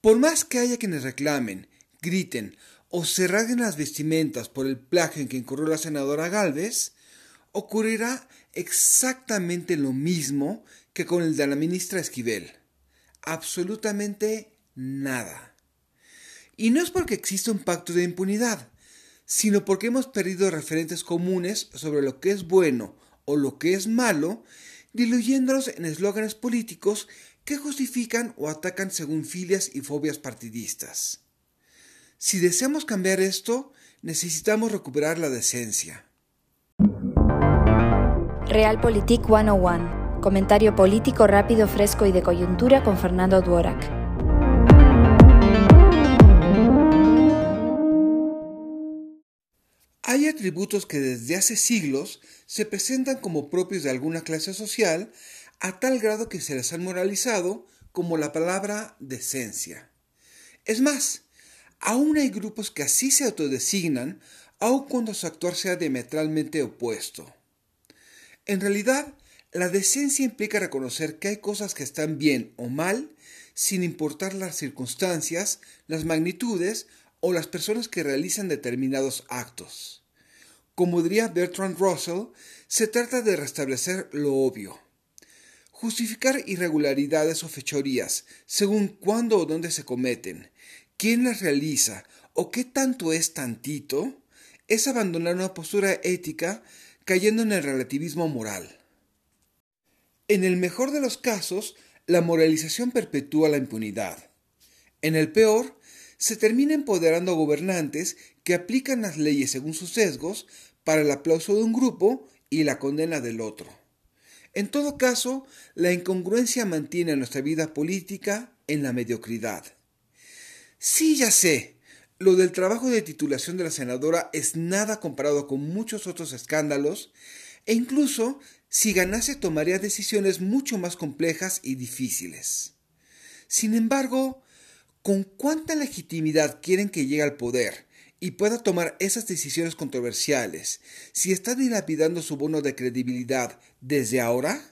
Por más que haya quienes reclamen, griten o se rasguen las vestimentas por el plagio en que incurrió la senadora Galvez, ocurrirá exactamente lo mismo que con el de la ministra Esquivel. Absolutamente nada. Y no es porque exista un pacto de impunidad, sino porque hemos perdido referentes comunes sobre lo que es bueno o lo que es malo, diluyéndolos en eslóganes políticos que justifican o atacan según filias y fobias partidistas. Si deseamos cambiar esto, necesitamos recuperar la decencia. Realpolitik 101. Comentario político rápido, fresco y de coyuntura con Fernando Duorak. Hay atributos que desde hace siglos se presentan como propios de alguna clase social a tal grado que se les han moralizado como la palabra decencia. Es más, Aún hay grupos que así se autodesignan, aun cuando su actuar sea diametralmente opuesto. En realidad, la decencia implica reconocer que hay cosas que están bien o mal, sin importar las circunstancias, las magnitudes o las personas que realizan determinados actos. Como diría Bertrand Russell, se trata de restablecer lo obvio. Justificar irregularidades o fechorías, según cuándo o dónde se cometen, quién las realiza o qué tanto es tantito, es abandonar una postura ética cayendo en el relativismo moral. En el mejor de los casos, la moralización perpetúa la impunidad. En el peor, se termina empoderando a gobernantes que aplican las leyes según sus sesgos para el aplauso de un grupo y la condena del otro. En todo caso, la incongruencia mantiene nuestra vida política en la mediocridad. Sí, ya sé. Lo del trabajo de titulación de la senadora es nada comparado con muchos otros escándalos, e incluso si ganase tomaría decisiones mucho más complejas y difíciles. Sin embargo, ¿con cuánta legitimidad quieren que llegue al poder y pueda tomar esas decisiones controversiales si está dilapidando su bono de credibilidad desde ahora?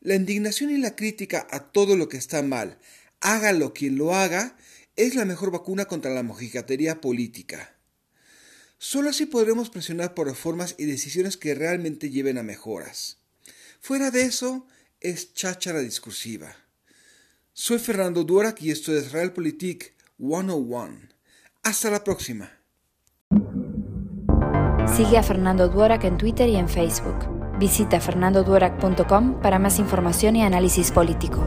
La indignación y la crítica a todo lo que está mal, hágalo quien lo haga, es la mejor vacuna contra la mojigatería política. Solo así podremos presionar por reformas y decisiones que realmente lleven a mejoras. Fuera de eso, es cháchara discursiva. Soy Fernando Duarac y esto es Realpolitik 101. Hasta la próxima. Sigue a Fernando Duarac en Twitter y en Facebook. Visita fernandoduarac.com para más información y análisis político.